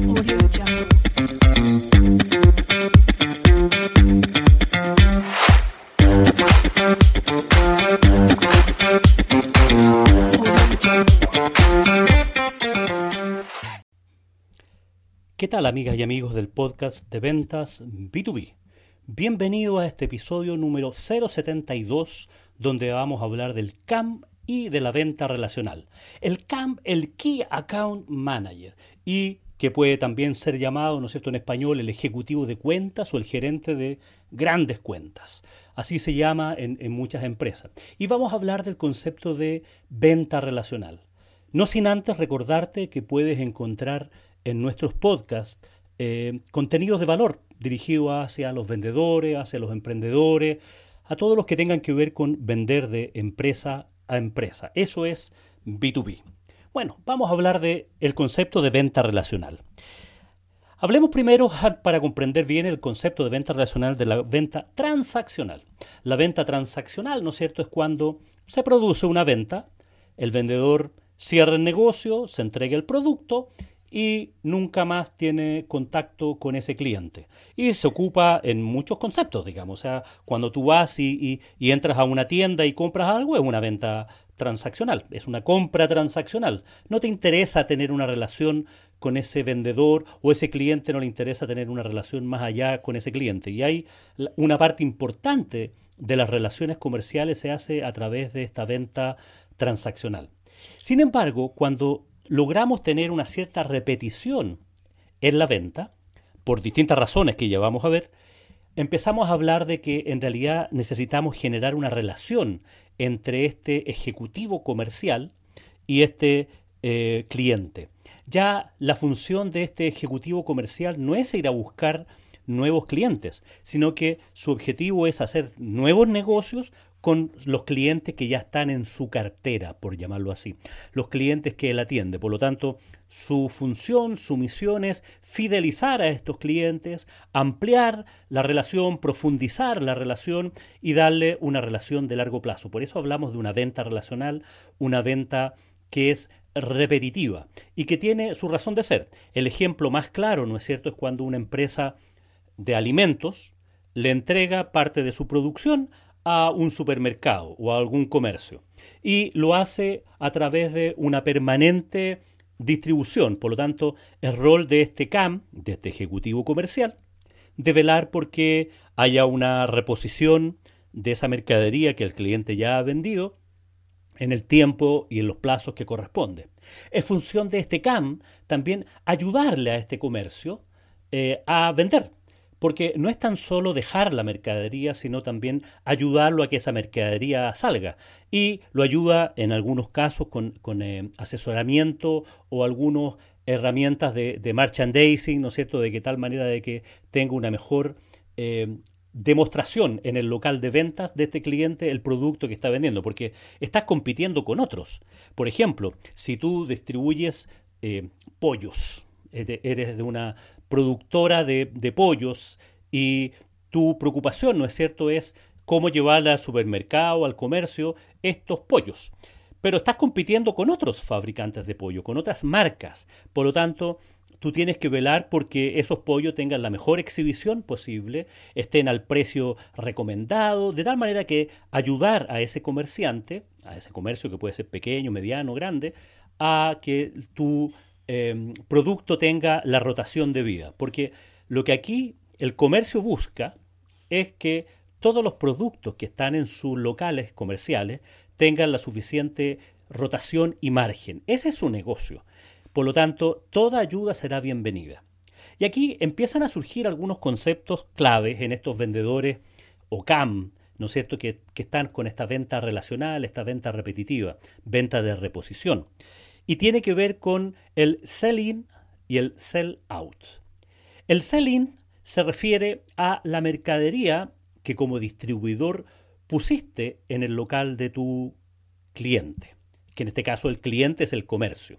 ¿Qué tal amigas y amigos del podcast de ventas B2B? Bienvenido a este episodio número 072 donde vamos a hablar del CAM y de la venta relacional. El CAM, el Key Account Manager y que puede también ser llamado, ¿no es cierto?, en español el ejecutivo de cuentas o el gerente de grandes cuentas. Así se llama en, muchas empresas. Y vamos a hablar del concepto de venta relacional. No sin antes recordarte que puedes encontrar en nuestros podcasts eh, contenidos de valor dirigidos hacia los vendedores, hacia los emprendedores, a todos los que tengan que ver con vender de empresa a empresa. Eso es B2B. Bueno, vamos a hablar del el concepto de venta relacional. Hablemos primero, para comprender bien el concepto de venta relacional, de la venta transaccional. La venta transaccional, ¿no es cierto?, es cuando se produce una venta, el vendedor cierra el negocio, se entrega el producto y nunca más tiene contacto con ese cliente. Y se ocupa en muchos conceptos, digamos. O sea, cuando tú vas y- y entras a una tienda y compras algo, es una venta transaccional, es una compra transaccional. No te interesa tener una relación con ese vendedor o ese cliente no le interesa tener una relación más allá con ese cliente. Y hay una parte importante de las relaciones comerciales se hace a través de esta venta transaccional. Sin embargo, cuando logramos tener una cierta repetición en la venta, por distintas razones que ya vamos a ver, empezamos a hablar de que en realidad necesitamos generar una relación entre este ejecutivo comercial y este eh, cliente. Ya la función de este ejecutivo comercial no es ir a buscar nuevos clientes, sino que su objetivo es hacer nuevos negocios con los clientes que ya están en su cartera, por llamarlo así, los clientes que él atiende. Por lo tanto, su función, su misión es fidelizar a estos clientes, ampliar la relación, profundizar la relación y darle una relación de largo plazo. Por eso hablamos de una venta relacional, una venta que es repetitiva y que tiene su razón de ser. El ejemplo más claro, ¿no es cierto?, es cuando una empresa de alimentos le entrega parte de su producción a un supermercado o a algún comercio y lo hace a través de una permanente distribución. Por lo tanto, el rol de este CAM, de este ejecutivo comercial, de velar porque haya una reposición de esa mercadería que el cliente ya ha vendido en el tiempo y en los plazos que corresponde. Es función de este CAM también ayudarle a este comercio eh, a vender, porque no es tan solo dejar la mercadería, sino también ayudarlo a que esa mercadería salga. Y lo ayuda en algunos casos con, eh, asesoramiento o algunas herramientas de, merchandising, ¿no es cierto?, de que tal manera de que tenga una mejor eh, demostración en el local de ventas de este cliente el producto que está vendiendo, porque estás compitiendo con otros. Por ejemplo, si tú distribuyes eh, pollos, eres de una productora de, pollos y tu preocupación, ¿no es cierto?, es cómo llevar al supermercado, al comercio, estos pollos. Pero estás compitiendo con otros fabricantes de pollo, con otras marcas. Por lo tanto, tú tienes que velar porque esos pollos tengan la mejor exhibición posible, estén al precio recomendado, de tal manera que ayudar a ese comerciante, a ese comercio que puede ser pequeño, mediano, grande, a que tu eh, producto tenga la rotación de vida. Porque lo que aquí el comercio busca es que todos los productos que están en sus locales comerciales tengan la suficiente rotación y margen. Ese es su negocio. Por lo tanto, toda ayuda será bienvenida. Y aquí empiezan a surgir algunos conceptos claves en estos vendedores o CAM, ¿no es cierto?, que, que están con esta venta relacional, esta venta repetitiva, venta de reposición. Y tiene que ver con el sell-in y el sell-out. El sell-in se refiere a la mercadería que como distribuidor pusiste en el local de tu cliente, que en este caso el cliente es el comercio.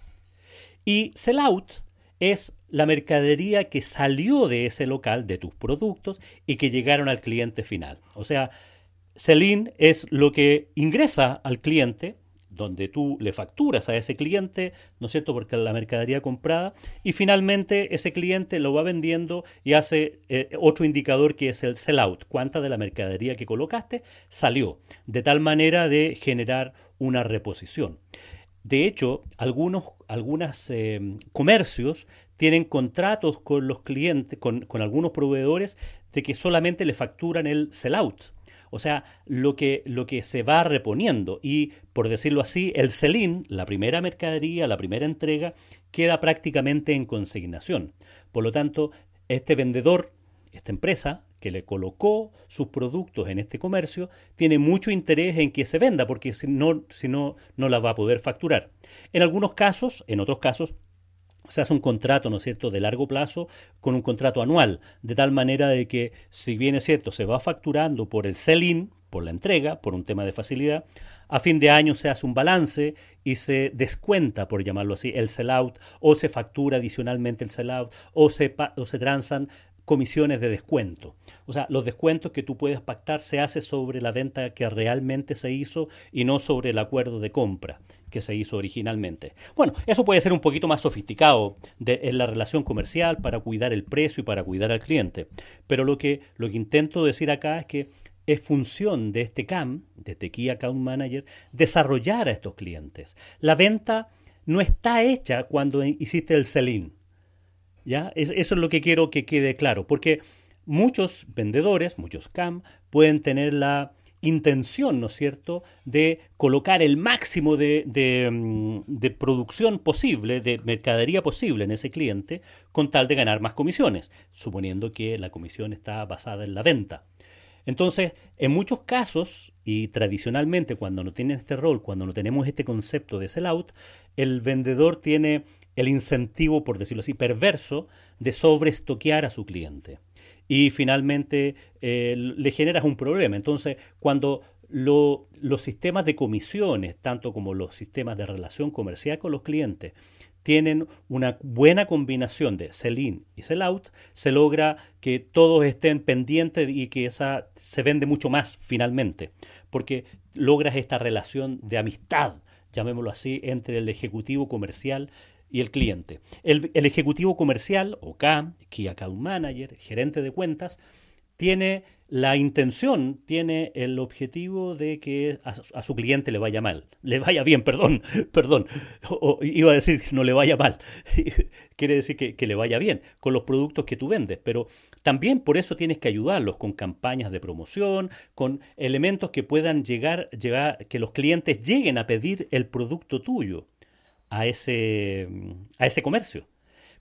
Y sell out es la mercadería que salió de ese local, de tus productos, y que llegaron al cliente final. O sea, sell in es lo que ingresa al cliente donde tú le facturas a ese cliente, ¿no es cierto?, porque la mercadería comprada, y finalmente ese cliente lo va vendiendo y hace eh, otro indicador que es el sellout, cuánta de la mercadería que colocaste salió, de tal manera de generar una reposición. De hecho, algunos eh, comercios tienen contratos con los clientes, con, con algunos proveedores, de que solamente le facturan el sellout. O sea, lo que, lo que se va reponiendo. Y, por decirlo así, el selling, la primera mercadería, la primera entrega, queda prácticamente en consignación. Por lo tanto, este vendedor, esta empresa que le colocó sus productos en este comercio, tiene mucho interés en que se venda, porque si no, si no, no la va a poder facturar. En algunos casos, en otros casos, se hace un contrato, ¿no es cierto?, de largo plazo con un contrato anual, de tal manera de que, si bien es cierto, se va facturando por el sell-in, por la entrega, por un tema de facilidad, a fin de año se hace un balance y se descuenta, por llamarlo así, el sell-out, o se factura adicionalmente el sell-out, o se, o se transan comisiones de descuento. O sea, los descuentos que tú puedes pactar se hace sobre la venta que realmente se hizo y no sobre el acuerdo de compra que se hizo originalmente. Bueno, eso puede ser un poquito más sofisticado en la relación comercial para cuidar el precio y para cuidar al cliente. Pero lo que, lo que intento decir acá es que es función de este CAM, de este Key Account Manager, desarrollar a estos clientes. La venta no está hecha cuando hiciste el sell-in. ¿Ya? eso es lo que quiero que quede claro, porque muchos vendedores, muchos CAM, pueden tener la intención, ¿no es cierto?, de colocar el máximo mm, de, producción posible, de mercadería posible en ese cliente, con tal de ganar más comisiones, suponiendo que la comisión está basada en la venta. Entonces, en muchos casos, y tradicionalmente cuando no tienen este rol, cuando no tenemos este concepto de sellout, el vendedor tiene el incentivo, por decirlo así, perverso de sobreestoquear a su cliente. Y finalmente eh, le generas un problema. Entonces, cuando los sistemas de comisiones, tanto como los sistemas de relación comercial con los clientes, tienen una buena combinación de sell-in y sell-out, se logra que todos estén pendientes y que esa se vende mucho más finalmente, porque logras esta relación de amistad, llamémoslo así, entre el ejecutivo comercial y el cliente. El, ejecutivo comercial, o K, Key Account Manager, gerente de cuentas, tiene la intención, tiene el objetivo de que a, su cliente le vaya mal, le vaya bien, perdón, perdón, o, iba a decir no le vaya mal, quiere decir que, que, le vaya bien con los productos que tú vendes, pero también por eso tienes que ayudarlos con campañas de promoción, con elementos que puedan llegar, llegar que los clientes lleguen a pedir el producto tuyo a ese, a ese comercio.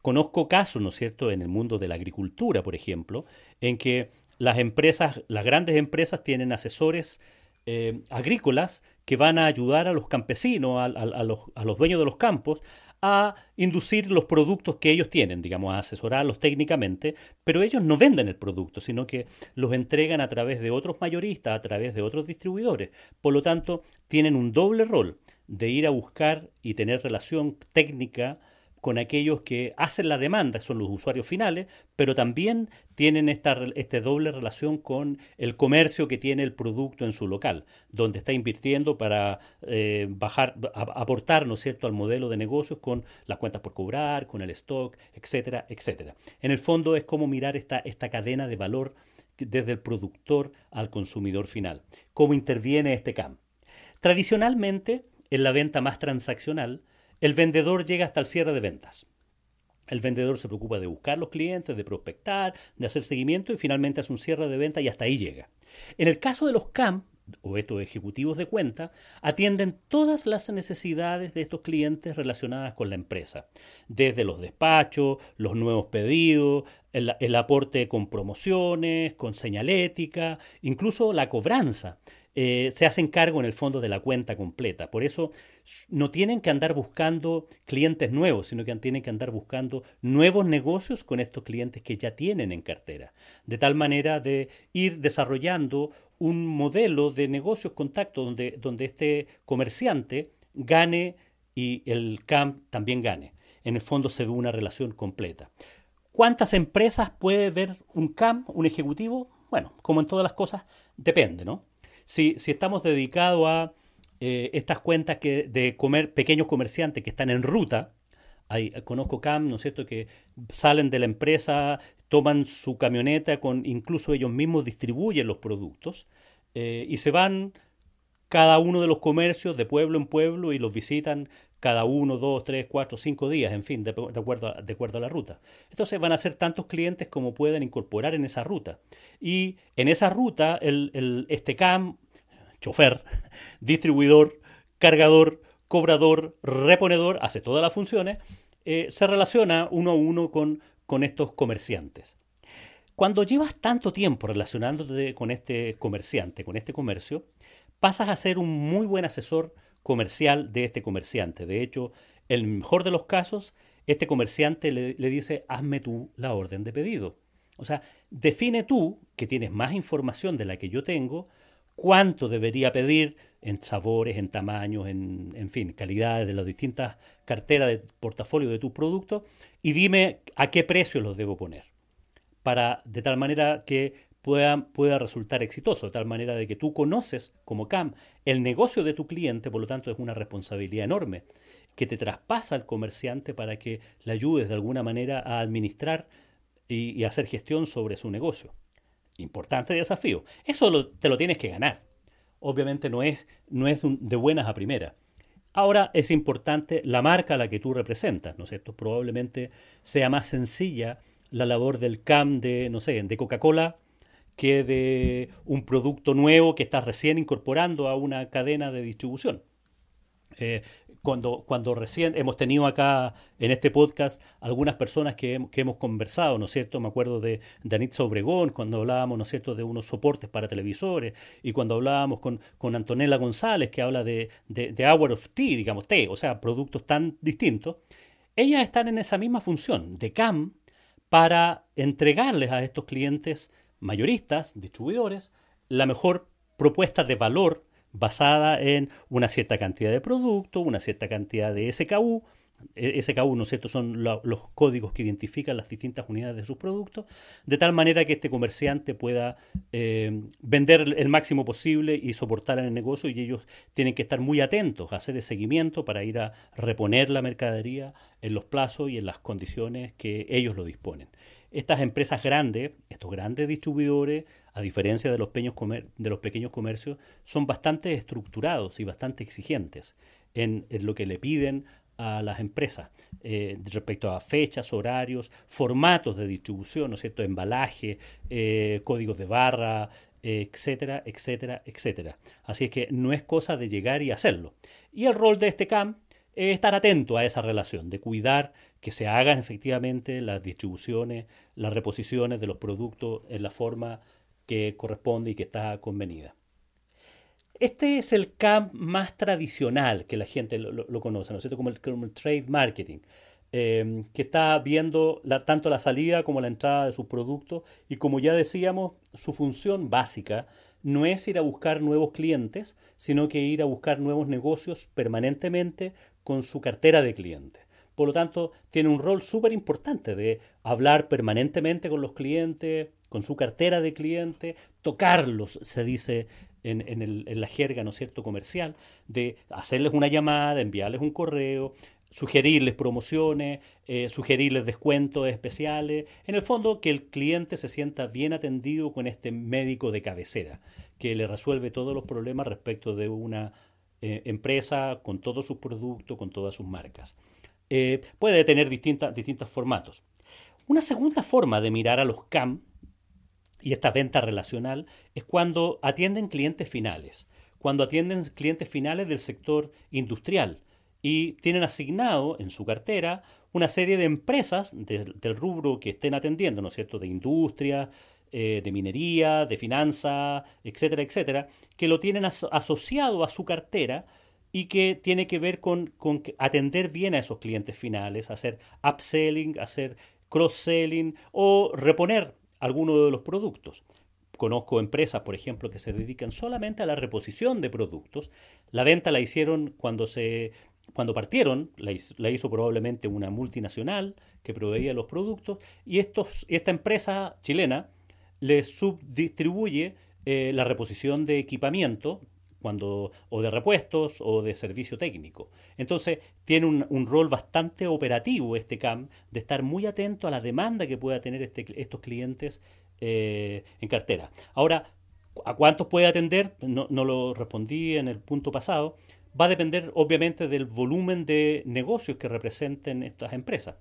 Conozco casos, ¿no es cierto?, en el mundo de la agricultura, por ejemplo, en que las empresas, las grandes empresas tienen asesores eh, agrícolas que van a ayudar a los campesinos, a, los, a, los, dueños de los campos, a inducir los productos que ellos tienen, digamos, a asesorarlos técnicamente, pero ellos no venden el producto, sino que los entregan a través de otros mayoristas, a través de otros distribuidores. Por lo tanto, tienen un doble rol de ir a buscar y tener relación técnica con aquellos que hacen la demanda, son los usuarios finales, pero también tienen esta, esta, doble relación con el comercio que tiene el producto en su local, donde está invirtiendo para eh, bajar, aportar, ¿no cierto?, al modelo de negocios con las cuentas por cobrar, con el stock, etcétera, etcétera. En el fondo es como mirar esta, esta cadena de valor desde el productor al consumidor final. ¿Cómo interviene este CAM? Tradicionalmente, en la venta más transaccional, el vendedor llega hasta el cierre de ventas. El vendedor se preocupa de buscar los clientes, de prospectar, de hacer seguimiento y finalmente hace un cierre de venta y hasta ahí llega. En el caso de los CAM, o estos ejecutivos de cuenta, atienden todas las necesidades de estos clientes relacionadas con la empresa, desde los despachos, los nuevos pedidos, el, el aporte con promociones, con señalética, incluso la cobranza. Eh, se hacen cargo en el fondo de la cuenta completa. Por eso no tienen que andar buscando clientes nuevos, sino que tienen que andar buscando nuevos negocios con estos clientes que ya tienen en cartera. De tal manera de ir desarrollando un modelo de negocios contacto donde, donde este comerciante gane y el CAM también gane. En el fondo se ve una relación completa. ¿Cuántas empresas puede ver un CAM, un ejecutivo? Bueno, como en todas las cosas, depende, ¿no? Si, estamos dedicados a eh, estas cuentas que, de comer, pequeños comerciantes que están en ruta, hay, conozco CAM, ¿no es cierto?, que salen de la empresa, toman su camioneta, con incluso ellos mismos distribuyen los productos eh, y se van cada uno de los comercios de pueblo en pueblo y los visitan cada uno, dos, tres, cuatro, cinco días, en fin, de, acuerdo a, de acuerdo a la ruta. Entonces van a ser tantos clientes como puedan incorporar en esa ruta. Y en esa ruta, el, el, este CAM, chofer, distribuidor, cargador, cobrador, reponedor, hace todas las funciones, eh, se relaciona uno a uno con, con estos comerciantes. Cuando llevas tanto tiempo relacionándote con este comerciante, con este comercio, pasas a ser un muy buen asesor comercial de este comerciante. De hecho, en el mejor de los casos, este comerciante le, le, dice, hazme tú la orden de pedido. O sea, define tú, que tienes más información de la que yo tengo, cuánto debería pedir en sabores, en tamaños, en, en fin, calidades de las distintas carteras de portafolio de tus productos y dime a qué precio los debo poner. Para, de tal manera que pueda, pueda resultar exitoso, de tal manera de que tú conoces como CAM el negocio de tu cliente, por lo tanto es una responsabilidad enorme que te traspasa al comerciante para que le ayudes de alguna manera a administrar y, hacer gestión sobre su negocio. Importante desafío. Eso lo, te lo tienes que ganar. Obviamente no es, no es de buenas a primeras. Ahora es importante la marca a la que tú representas, ¿no es cierto? Probablemente sea más sencilla la labor del CAM de, no sé, de Coca-Cola que de un producto nuevo que estás recién incorporando a una cadena de distribución. Eh, cuando, cuando recién hemos tenido acá en este podcast algunas personas que, que hemos conversado, ¿no es cierto? Me acuerdo de Danitza Obregón, cuando hablábamos, ¿no es cierto?, de unos soportes para televisores, y cuando hablábamos con, con Antonella González, que habla de, de, Hour of Tea, digamos, té, o sea, productos tan distintos, ellas están en esa misma función de CAM para entregarles a estos clientes mayoristas, distribuidores, la mejor propuesta de valor basada en una cierta cantidad de producto, una cierta cantidad de SKU. E, SKU, ¿no es cierto?, son lo, los códigos que identifican las distintas unidades de sus productos, de tal manera que este comerciante pueda eh, vender el máximo posible y soportar en el negocio y ellos tienen que estar muy atentos a hacer el seguimiento para ir a reponer la mercadería en los plazos y en las condiciones que ellos lo disponen estas empresas grandes, estos grandes distribuidores, a diferencia de los, de los pequeños comercios, son bastante estructurados y bastante exigentes en, en lo que le piden a las empresas eh, respecto a fechas, horarios, formatos de distribución, ¿no es cierto?, embalaje, eh, códigos de barra, etcétera, etcétera, etcétera. Así es que no es cosa de llegar y hacerlo. Y el rol de este CAM es estar atento a esa relación, de cuidar que se hagan efectivamente las distribuciones, las reposiciones de los productos en la forma que corresponde y que está convenida. Este es el CAM más tradicional que la gente lo, conoce, ¿no es cierto? Como el, trade marketing, eh, que está viendo tanto la salida como la entrada de sus productos y como ya decíamos, su función básica no es ir a buscar nuevos clientes, sino que ir a buscar nuevos negocios permanentemente con su cartera de clientes. Por lo tanto, tiene un rol súper importante de hablar permanentemente con los clientes, con su cartera de clientes, tocarlos, se dice en, el, la jerga, ¿no es cierto?, comercial, de hacerles una llamada, enviarles un correo, sugerirles promociones, eh, sugerirles descuentos especiales. En el fondo, que el cliente se sienta bien atendido con este médico de cabecera, que le resuelve todos los problemas respecto de una eh, empresa con todos sus productos, con todas sus marcas eh, puede tener distintas, distintos formatos. Una segunda forma de mirar a los CAM y esta venta relacional es cuando atienden clientes finales, cuando atienden clientes finales del sector industrial y tienen asignado en su cartera una serie de empresas de, del rubro que estén atendiendo, ¿no es cierto?, de industria, eh, de minería, de finanza, etcétera, etcétera, que lo tienen as asociado a su cartera y que tiene que ver con, con, atender bien a esos clientes finales, hacer upselling, hacer cross-selling o reponer alguno de los productos. Conozco empresas, por ejemplo, que se dedican solamente a la reposición de productos. La venta la hicieron cuando se cuando partieron, la hizo, la hizo probablemente una multinacional que proveía los productos y estos, esta empresa chilena les subdistribuye eh, la reposición de equipamiento cuando, o de repuestos o de servicio técnico. Entonces, tiene un, un rol bastante operativo este CAM de estar muy atento a la demanda que pueda tener este, estos clientes eh, en cartera. Ahora, ¿a cuántos puede atender? No, no lo respondí en el punto pasado. Va a depender, obviamente, del volumen de negocios que representen estas empresas.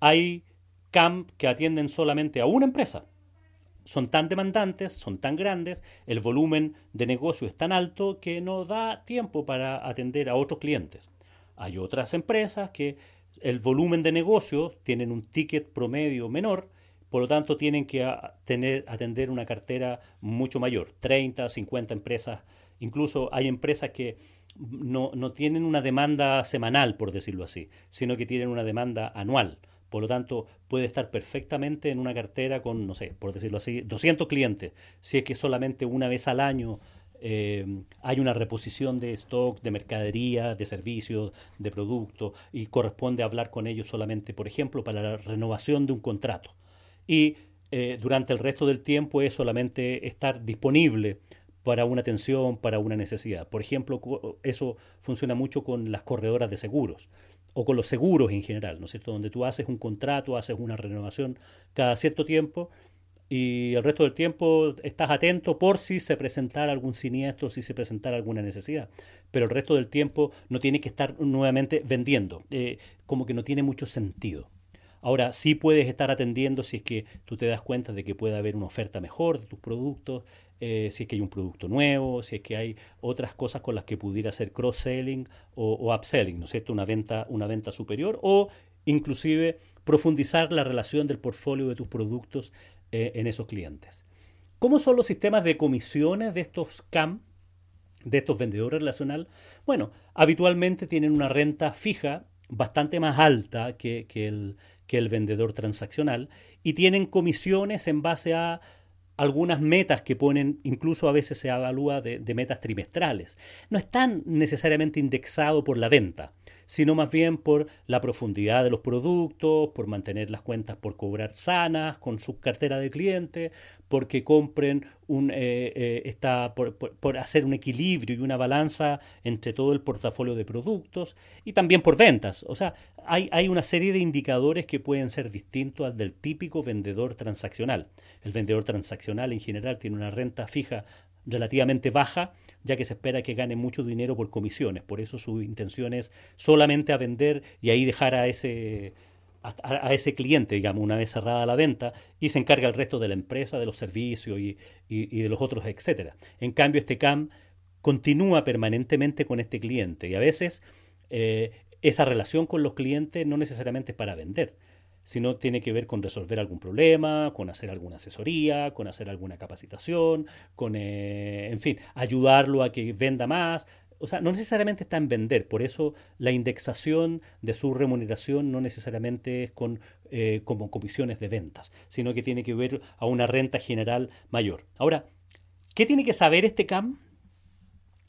Hay CAM que atienden solamente a una empresa son tan demandantes, son tan grandes, el volumen de negocio es tan alto que no da tiempo para atender a otros clientes. Hay otras empresas que el volumen de negocio tienen un ticket promedio menor, por lo tanto tienen que tener, atender una cartera mucho mayor, 30, 50 empresas. Incluso hay empresas que no, no tienen una demanda semanal, por decirlo así, sino que tienen una demanda anual. Por lo tanto, puede estar perfectamente en una cartera con, no sé, por decirlo así, 200 clientes, si es que solamente una vez al año eh, hay una reposición de stock, de mercadería, de servicios, de productos, y corresponde hablar con ellos solamente, por ejemplo, para la renovación de un contrato. Y eh, durante el resto del tiempo es solamente estar disponible para una atención, para una necesidad. Por ejemplo, eso funciona mucho con las corredoras de seguros o con los seguros en general, ¿no es cierto? Donde tú haces un contrato, haces una renovación cada cierto tiempo y el resto del tiempo estás atento por si se presentara algún siniestro, si se presentara alguna necesidad. Pero el resto del tiempo no tienes que estar nuevamente vendiendo, eh, como que no tiene mucho sentido. Ahora sí puedes estar atendiendo si es que tú te das cuenta de que puede haber una oferta mejor de tus productos, eh, si es que hay un producto nuevo, si es que hay otras cosas con las que pudiera hacer cross-selling o, upselling, ¿no es cierto? Una venta, una venta superior o inclusive profundizar la relación del portfolio de tus productos eh, en esos clientes. ¿Cómo son los sistemas de comisiones de estos CAM, de estos vendedores relacional? Bueno, habitualmente tienen una renta fija bastante más alta que, que, el, que el vendedor transaccional y tienen comisiones en base a algunas metas que ponen, incluso a veces se evalúa de, de, metas trimestrales. No están necesariamente indexados por la venta sino más bien por la profundidad de los productos, por mantener las cuentas por cobrar sanas con su cartera de clientes, porque compren un, eh, eh, por, por, hacer un equilibrio y una balanza entre todo el portafolio de productos y también por ventas. O sea, hay una serie de indicadores que pueden ser distintos al del típico vendedor transaccional. El vendedor transaccional en general tiene una renta fija relativamente baja, ya que se espera que gane mucho dinero por comisiones. Por eso su intención es solamente a vender y ahí dejar a ese, a, ese cliente, digamos, una vez cerrada la venta, y se encarga el resto de la empresa, de los servicios y, y, de los otros, etcétera. En cambio, este CAM continúa permanentemente con este cliente y a veces eh, esa relación con los clientes no necesariamente es para vender sino tiene que ver con resolver algún problema, con hacer alguna asesoría, con hacer alguna capacitación, con, eh, en fin, ayudarlo a que venda más. O sea, no necesariamente está en vender, por eso la indexación de su remuneración no necesariamente es con, eh, como comisiones de ventas, sino que tiene que ver a una renta general mayor. Ahora, ¿qué tiene que saber este CAM?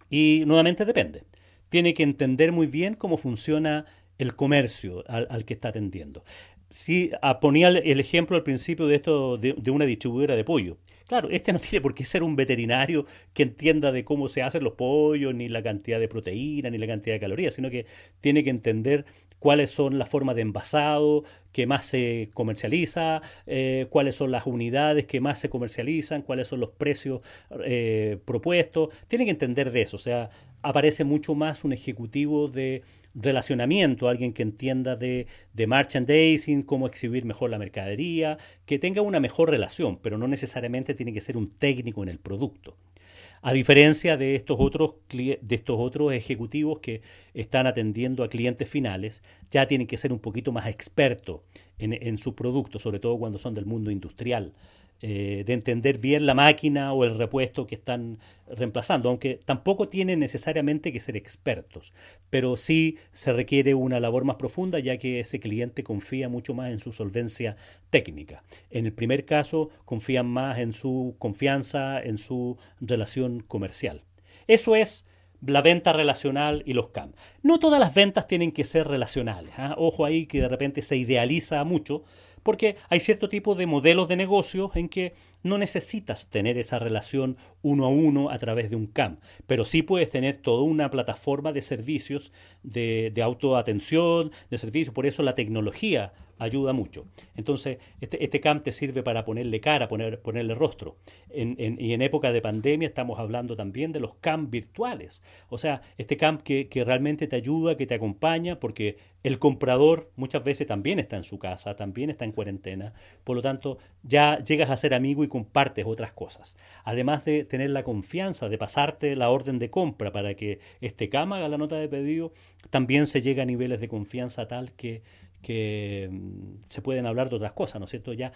Y nuevamente depende. Tiene que entender muy bien cómo funciona el comercio al, al, que está atendiendo sí, ah, ponía el ejemplo al principio de esto de, una distribuidora de pollo. Claro, este no tiene por qué ser un veterinario que entienda de cómo se hacen los pollos, ni la cantidad de proteína, ni la cantidad de calorías, sino que tiene que entender cuáles son las formas de envasado que más se comercializa, eh, cuáles son las unidades que más se comercializan, cuáles son los precios eh, propuestos. Tiene que entender de eso, o sea, aparece mucho más un ejecutivo de relacionamiento, alguien que entienda de, de merchandising, cómo exhibir mejor la mercadería, que tenga una mejor relación, pero no necesariamente tiene que ser un técnico en el producto. A diferencia de estos otros, de estos otros ejecutivos que están atendiendo a clientes finales, ya tienen que ser un poquito más expertos en, en su producto, sobre todo cuando son del mundo industrial. Eh, de entender bien la máquina o el repuesto que están reemplazando, aunque tampoco tienen necesariamente que ser expertos, pero sí se requiere una labor más profunda ya que ese cliente confía mucho más en su solvencia técnica. En el primer caso confían más en su confianza, en su relación comercial. Eso es la venta relacional y los CAM. No todas las ventas tienen que ser relacionales. ¿eh? Ojo ahí que de repente se idealiza mucho, Porque hay cierto tipo de modelos de negocios en que no necesitas tener esa relación uno a uno a través de un CAM, pero sí puedes tener toda una plataforma de servicios de, de autoatención, de servicios. Por eso la tecnología ayuda mucho. Entonces, este, este CAM te sirve para ponerle cara, poner, ponerle rostro. y en época de pandemia estamos hablando también de los CAM virtuales. O sea, este CAM que, que realmente te ayuda, que te acompaña, porque el comprador muchas veces también está en su casa, también está en cuarentena. Por lo tanto, ya llegas a ser amigo y compartes otras cosas. Además de tener la confianza de pasarte la orden de compra para que este CAM haga la nota de pedido, también se llega a niveles de confianza tal que que mm, se pueden hablar de otras cosas, ¿no es cierto? Ya,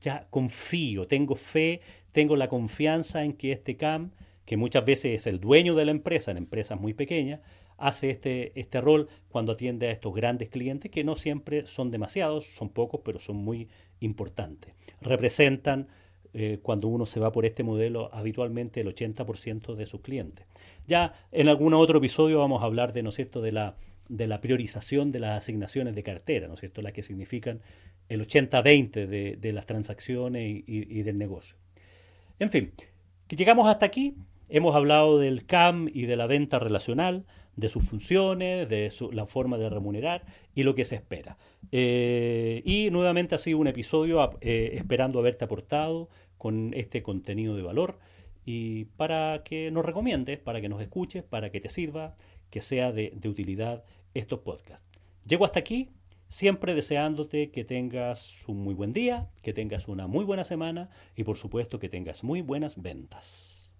ya confío, tengo fe, tengo la confianza en que este CAM, que muchas veces es el dueño de la empresa, en empresas muy pequeñas, hace este, este rol cuando atiende a estos grandes clientes, que no siempre son demasiados, son pocos, pero son muy importantes. Representan, eh, cuando uno se va por este modelo, habitualmente el 80% de sus clientes. Ya en algún otro episodio vamos a hablar de, ¿no es cierto?, de la de la priorización de las asignaciones de cartera, ¿no es cierto?, las que significan el 80-20 de, las transacciones y, del negocio. En fin, que llegamos hasta aquí, hemos hablado del CAM y de la venta relacional, de sus funciones, de la forma de remunerar y lo que se espera. Eh, y nuevamente ha sido un episodio eh, esperando haberte aportado con este contenido de valor y para que nos recomiendes, para que nos escuches, para que te sirva que sea de, utilidad estos podcasts. Llego hasta aquí, siempre deseándote que tengas un muy buen día, que tengas una muy buena semana y por supuesto que tengas muy buenas ventas.